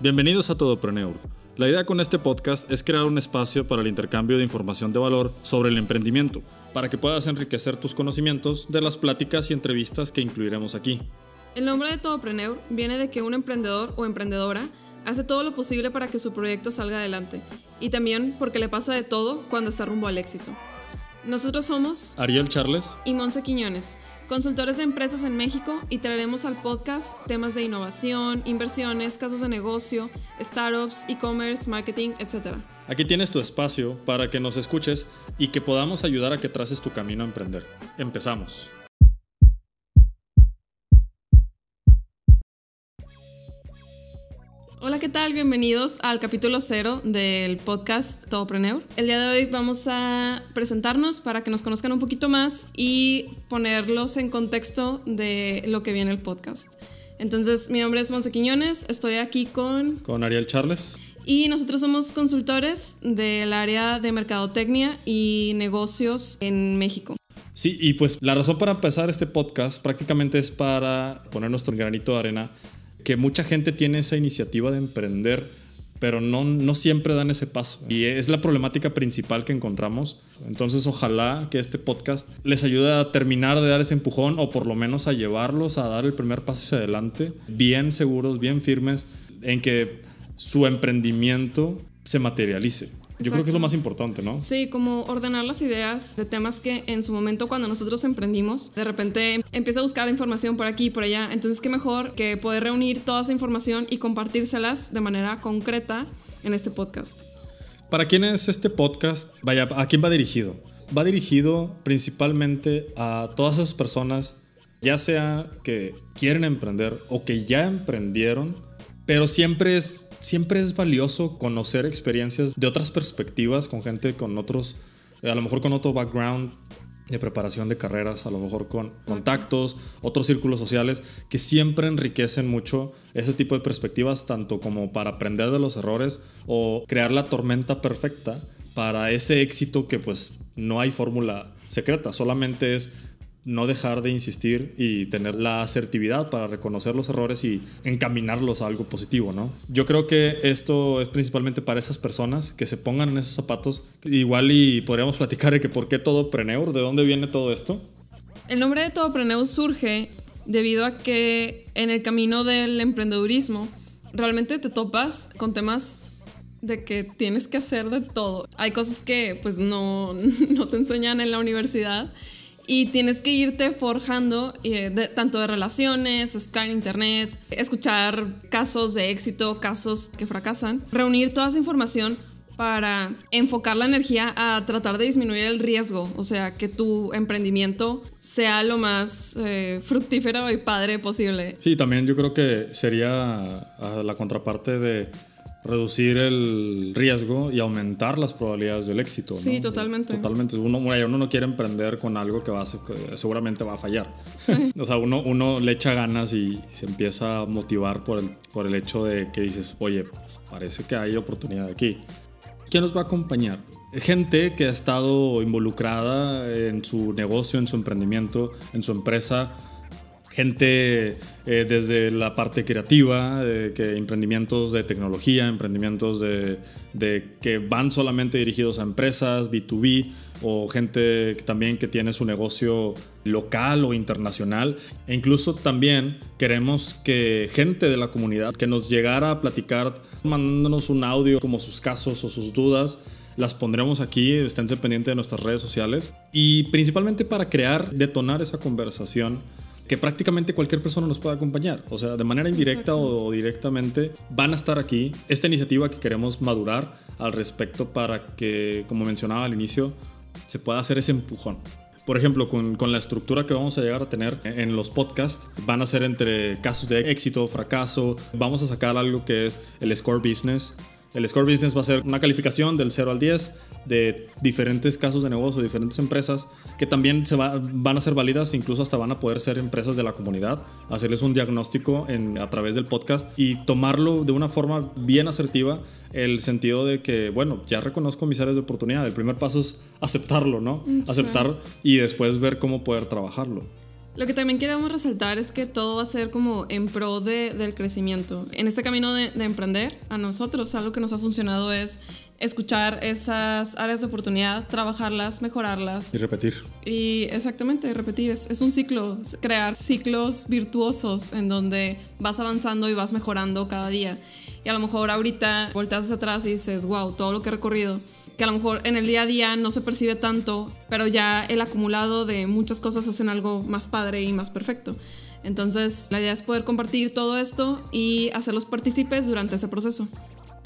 Bienvenidos a Todopreneur. La idea con este podcast es crear un espacio para el intercambio de información de valor sobre el emprendimiento, para que puedas enriquecer tus conocimientos de las pláticas y entrevistas que incluiremos aquí. El nombre de Todopreneur viene de que un emprendedor o emprendedora hace todo lo posible para que su proyecto salga adelante y también porque le pasa de todo cuando está rumbo al éxito. Nosotros somos Ariel Charles y Monse Quiñones, consultores de empresas en México y traeremos al podcast temas de innovación, inversiones, casos de negocio, startups, e-commerce, marketing, etc. Aquí tienes tu espacio para que nos escuches y que podamos ayudar a que traces tu camino a emprender. Empezamos. Hola, ¿qué tal? Bienvenidos al capítulo cero del podcast Todopreneur. El día de hoy vamos a presentarnos para que nos conozcan un poquito más y ponerlos en contexto de lo que viene el podcast. Entonces, mi nombre es Monse Quiñones, estoy aquí con... Con Ariel Charles. Y nosotros somos consultores del área de mercadotecnia y negocios en México. Sí, y pues la razón para empezar este podcast prácticamente es para poner nuestro granito de arena que mucha gente tiene esa iniciativa de emprender, pero no, no siempre dan ese paso. Y es la problemática principal que encontramos. Entonces ojalá que este podcast les ayude a terminar de dar ese empujón o por lo menos a llevarlos a dar el primer paso hacia adelante, bien seguros, bien firmes, en que su emprendimiento se materialice. Yo creo que es lo más importante, ¿no? Sí, como ordenar las ideas de temas que en su momento cuando nosotros emprendimos, de repente empieza a buscar información por aquí y por allá. Entonces, qué mejor que poder reunir toda esa información y compartírselas de manera concreta en este podcast. ¿Para quién es este podcast? Vaya, ¿a quién va dirigido? Va dirigido principalmente a todas esas personas, ya sea que quieren emprender o que ya emprendieron, pero siempre es siempre es valioso conocer experiencias de otras perspectivas con gente con otros, a lo mejor con otro background de preparación de carreras, a lo mejor con contactos, otros círculos sociales, que siempre enriquecen mucho ese tipo de perspectivas, tanto como para aprender de los errores o crear la tormenta perfecta para ese éxito que pues no hay fórmula secreta, solamente es no dejar de insistir y tener la asertividad para reconocer los errores y encaminarlos a algo positivo, ¿no? Yo creo que esto es principalmente para esas personas que se pongan en esos zapatos. Igual y podríamos platicar de que por qué todo Preneur, de dónde viene todo esto. El nombre de todo Preneur surge debido a que en el camino del emprendedurismo realmente te topas con temas de que tienes que hacer de todo. Hay cosas que pues no, no te enseñan en la universidad y tienes que irte forjando eh, tanto de relaciones, estar en internet, escuchar casos de éxito, casos que fracasan, reunir toda esa información para enfocar la energía a tratar de disminuir el riesgo, o sea, que tu emprendimiento sea lo más eh, fructífero y padre posible. Sí, también yo creo que sería la contraparte de reducir el riesgo y aumentar las probabilidades del éxito. Sí, totalmente. Totalmente. Uno, uno no quiere emprender con algo que, va a, seguramente va a fallar. o sea, uno, uno le echa ganas y se empieza a motivar por el, por el hecho de que dices, oye, pues, parece que hay oportunidad aquí. ¿Quién nos va a acompañar? Gente que ha estado involucrada en su negocio, en su emprendimiento, en su empresa gente eh, desde la parte creativa, que emprendimientos de tecnología, emprendimientos de, que van solamente dirigidos a empresas, B2B, o gente también que tiene su negocio local o internacional. E incluso también queremos que gente de la comunidad que nos llegara a platicar, mandándonos un audio como sus casos o sus dudas, las pondremos aquí, esténse pendientes de nuestras redes sociales y principalmente para crear, detonar esa conversación que prácticamente cualquier persona nos puede acompañar. O sea, de manera indirecta o directamente van a estar aquí. Esta iniciativa que queremos madurar al respecto para que, como mencionaba al inicio, se pueda hacer ese empujón. Por ejemplo, con, con, la estructura que vamos a llegar a tener en los podcasts, van a ser entre casos de éxito, fracaso. Vamos a sacar algo que es el score business. El score business va a ser una calificación del 0 al 10 de diferentes casos de negocio, diferentes empresas, que también se van a ser válidas, incluso hasta van a poder ser empresas de la comunidad, hacerles un diagnóstico en, a través del podcast y tomarlo de una forma bien asertiva, el sentido de que, bueno, ya reconozco mis áreas de oportunidad, el primer paso es aceptarlo, ¿no? Aceptar y después ver cómo poder trabajarlo. Lo que también queremos resaltar es que todo va a ser como en pro de, del crecimiento. En este camino de, de emprender, a nosotros algo que nos ha funcionado es escuchar esas áreas de oportunidad, trabajarlas, mejorarlas. Y repetir. Y exactamente, repetir. Es, es, un ciclo, crear ciclos virtuosos en donde vas avanzando y vas mejorando cada día. Y a lo mejor ahorita volteas hacia atrás y dices, wow, todo lo que he recorrido. Que a lo mejor en el día a día no se percibe tanto, pero ya el acumulado de muchas cosas hacen algo más padre y más perfecto. Entonces, la idea es poder compartir todo esto y hacerlos partícipes durante ese proceso.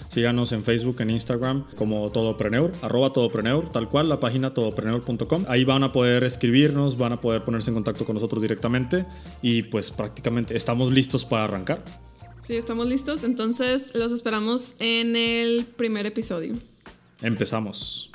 Síganos en Facebook, en Instagram como Todopreneur, arroba Todopreneur, tal cual, la página todopreneur.com. Ahí van a poder escribirnos, van a poder ponerse en contacto con nosotros directamente y pues prácticamente estamos listos para arrancar. Sí, estamos listos, entonces los esperamos en el primer episodio. Empezamos.